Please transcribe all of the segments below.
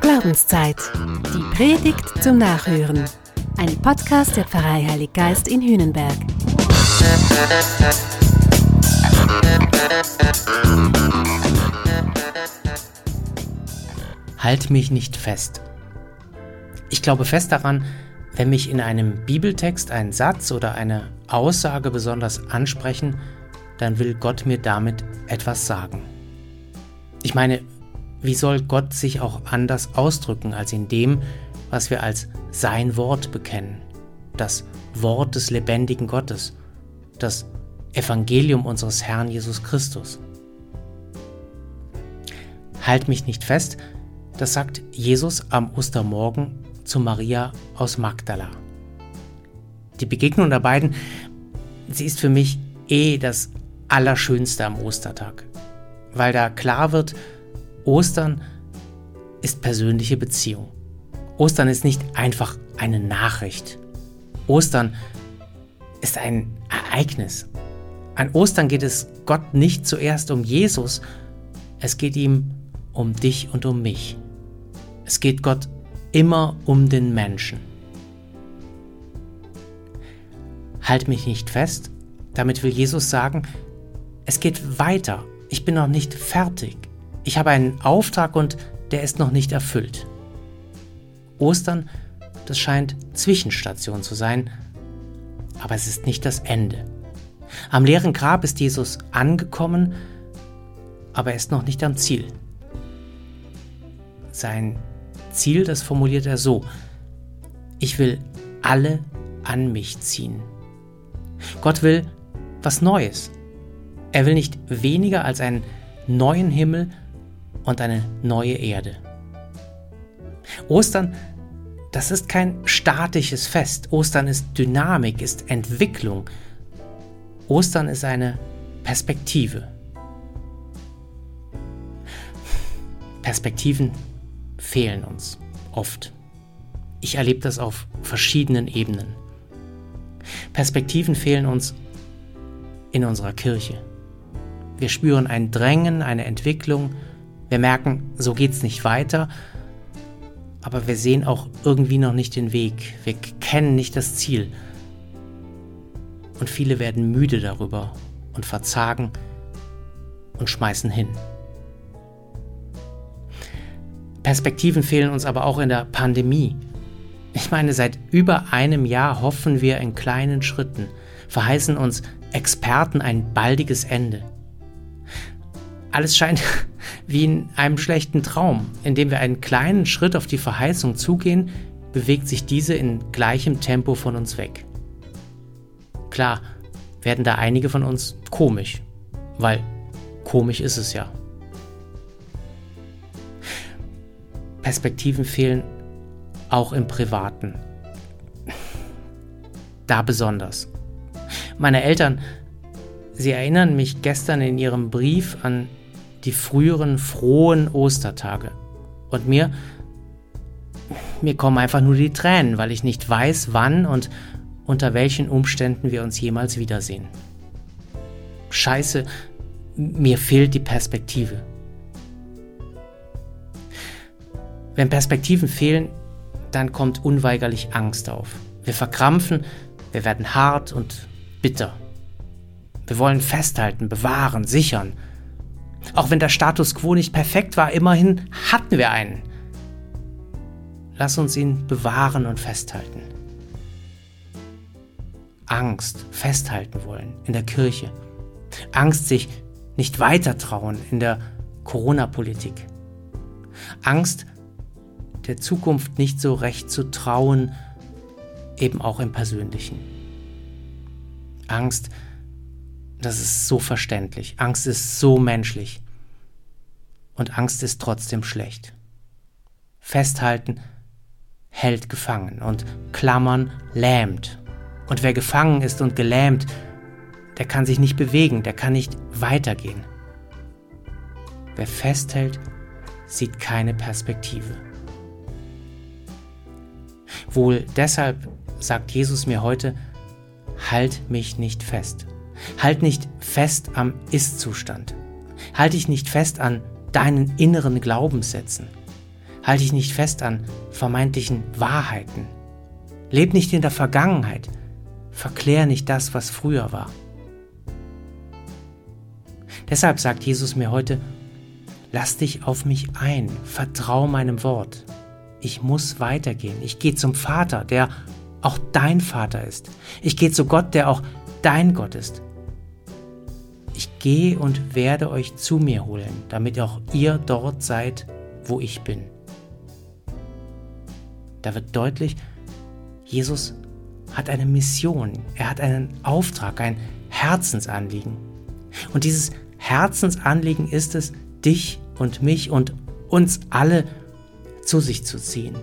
Glaubenszeit. Die Predigt zum Nachhören. Ein Podcast der Pfarrei Heilig Geist in Hühnenberg. Halt mich nicht fest. Ich glaube fest daran, wenn mich in einem Bibeltext ein Satz oder eine Aussage besonders ansprechen, dann will Gott mir damit etwas sagen. Ich meine, wie soll Gott sich auch anders ausdrücken als in dem, was wir als sein Wort bekennen? Das Wort des lebendigen Gottes, das Evangelium unseres Herrn Jesus Christus. Halt mich nicht fest, das sagt Jesus am Ostermorgen zu Maria aus Magdala. Die Begegnung der beiden, sie ist für mich eh das Allerschönste am Ostertag, weil da klar wird, Ostern ist persönliche Beziehung. Ostern ist nicht einfach eine Nachricht. Ostern ist ein Ereignis. An Ostern geht es Gott nicht zuerst um Jesus, es geht ihm um dich und um mich. Es geht Gott immer um den Menschen. Halt mich nicht fest, damit will Jesus sagen, es geht weiter, ich bin noch nicht fertig, ich habe einen Auftrag und der ist noch nicht erfüllt. Ostern, das scheint Zwischenstation zu sein, aber es ist nicht das Ende. Am leeren Grab ist Jesus angekommen, aber er ist noch nicht am Ziel. Sein Ziel, das formuliert er so, ich will alle an mich ziehen. Gott will was Neues. Er will nicht weniger als einen neuen Himmel und eine neue Erde. Ostern, das ist kein statisches Fest. Ostern ist Dynamik, ist Entwicklung. Ostern ist eine Perspektive. Perspektiven fehlen uns oft. Ich erlebe das auf verschiedenen Ebenen. Perspektiven fehlen uns in unserer Kirche. Wir spüren ein Drängen, eine Entwicklung. Wir merken, so geht es nicht weiter. Aber wir sehen auch irgendwie noch nicht den Weg. Wir kennen nicht das Ziel. Und viele werden müde darüber und verzagen und schmeißen hin. Perspektiven fehlen uns aber auch in der Pandemie. Ich meine, seit über einem Jahr hoffen wir in kleinen Schritten, verheißen uns Experten ein baldiges Ende. Alles scheint wie in einem schlechten Traum. Indem wir einen kleinen Schritt auf die Verheißung zugehen, bewegt sich diese in gleichem Tempo von uns weg. Klar, werden da einige von uns komisch, weil komisch ist es ja. Perspektiven fehlen auch im Privaten. Da besonders. Meine Eltern, sie erinnern mich gestern in ihrem Brief an die früheren frohen Ostertage. Und mir, mir kommen einfach nur die Tränen, weil ich nicht weiß, wann und unter welchen Umständen wir uns jemals wiedersehen. Scheiße, mir fehlt die Perspektive. Wenn Perspektiven fehlen, dann kommt unweigerlich Angst auf. Wir verkrampfen, wir werden hart und bitter. Wir wollen festhalten, bewahren, sichern. Auch wenn der Status quo nicht perfekt war, immerhin hatten wir einen. Lass uns ihn bewahren und festhalten. Angst festhalten wollen in der Kirche. Angst sich nicht weiter trauen in der Corona-Politik. Angst der Zukunft nicht so recht zu trauen, eben auch im Persönlichen. Angst, das ist so verständlich. Angst ist so menschlich. Und Angst ist trotzdem schlecht. Festhalten hält gefangen und Klammern lähmt. Und wer gefangen ist und gelähmt, der kann sich nicht bewegen, der kann nicht weitergehen. Wer festhält, sieht keine Perspektive. Wohl deshalb sagt Jesus mir heute, halt mich nicht fest. Halt nicht fest am Ist-Zustand. Halt dich nicht fest an deinen inneren Glaubenssätzen. Halte dich nicht fest an vermeintlichen Wahrheiten. Leb nicht in der Vergangenheit. Verklär nicht das, was früher war. Deshalb sagt Jesus mir heute, lass dich auf mich ein, vertrau meinem Wort. Ich muss weitergehen. Ich gehe zum Vater, der auch dein Vater ist. Ich gehe zu Gott, der auch dein Gott ist. Gehe und werde euch zu mir holen, damit auch ihr dort seid, wo ich bin. Da wird deutlich, Jesus hat eine Mission, er hat einen Auftrag, ein Herzensanliegen. Und dieses Herzensanliegen ist es, dich und mich und uns alle zu sich zu ziehen.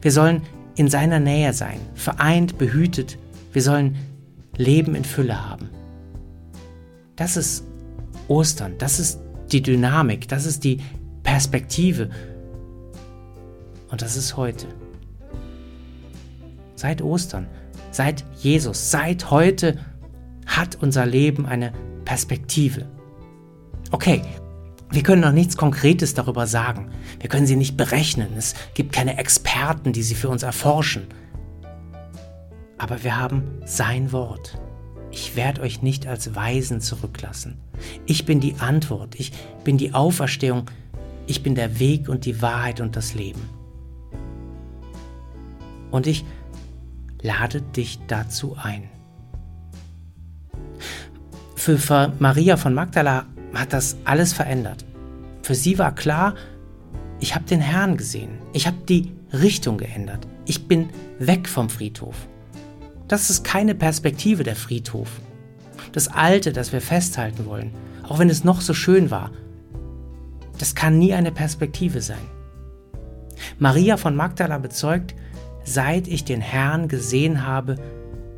Wir sollen in seiner Nähe sein, vereint, behütet. Wir sollen Leben in Fülle haben. Das ist Ostern, das ist die Dynamik, das ist die Perspektive. Und das ist heute. Seit Ostern, seit Jesus, seit heute hat unser Leben eine Perspektive. Okay, wir können noch nichts Konkretes darüber sagen. Wir können sie nicht berechnen. Es gibt keine Experten, die sie für uns erforschen. Aber wir haben sein Wort. Ich werde euch nicht als Weisen zurücklassen. Ich bin die Antwort. Ich bin die Auferstehung. Ich bin der Weg und die Wahrheit und das Leben. Und ich lade dich dazu ein. Für Maria von Magdala hat das alles verändert. Für sie war klar, ich habe den Herrn gesehen. Ich habe die Richtung geändert. Ich bin weg vom Friedhof. Das ist keine Perspektive der Friedhof. Das Alte, das wir festhalten wollen, auch wenn es noch so schön war, das kann nie eine Perspektive sein. Maria von Magdala bezeugt, seit ich den Herrn gesehen habe,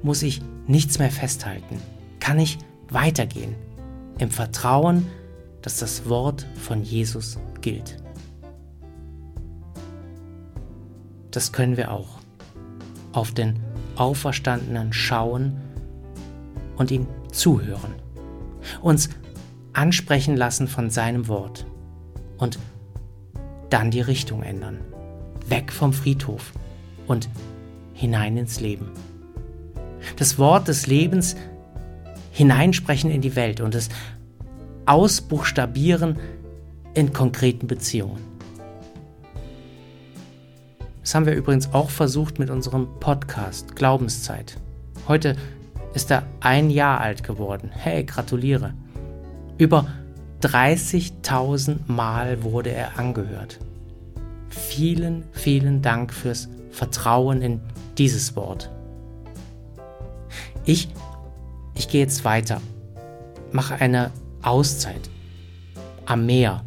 muss ich nichts mehr festhalten, kann ich weitergehen, im Vertrauen, dass das Wort von Jesus gilt. Das können wir auch. Auf den Auferstandenen schauen und ihm zuhören. Uns ansprechen lassen von seinem Wort. Und dann die Richtung ändern. Weg vom Friedhof und hinein ins Leben. Das Wort des Lebens hineinsprechen in die Welt und es ausbuchstabieren in konkreten Beziehungen. Das haben wir übrigens auch versucht mit unserem Podcast Glaubenszeit. Heute ist er ein Jahr alt geworden. Hey, gratuliere. Über 30.000 Mal wurde er angehört. Vielen, vielen Dank fürs Vertrauen in dieses Wort. Ich ich gehe jetzt weiter, mache eine Auszeit am Meer.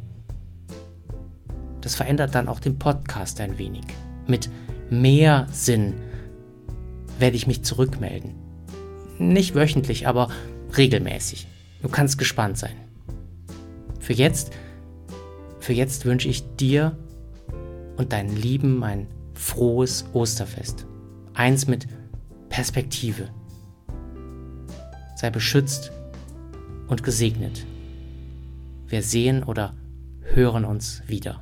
Das verändert dann auch den Podcast ein wenig. Mit mehr Sinn werde ich mich zurückmelden. Nicht wöchentlich, aber regelmäßig. Du kannst gespannt sein. Für jetzt, für jetzt wünsche ich dir und deinen Lieben ein frohes Osterfest. Eins mit Perspektive sei beschützt und gesegnet. Wir sehen oder hören uns wieder.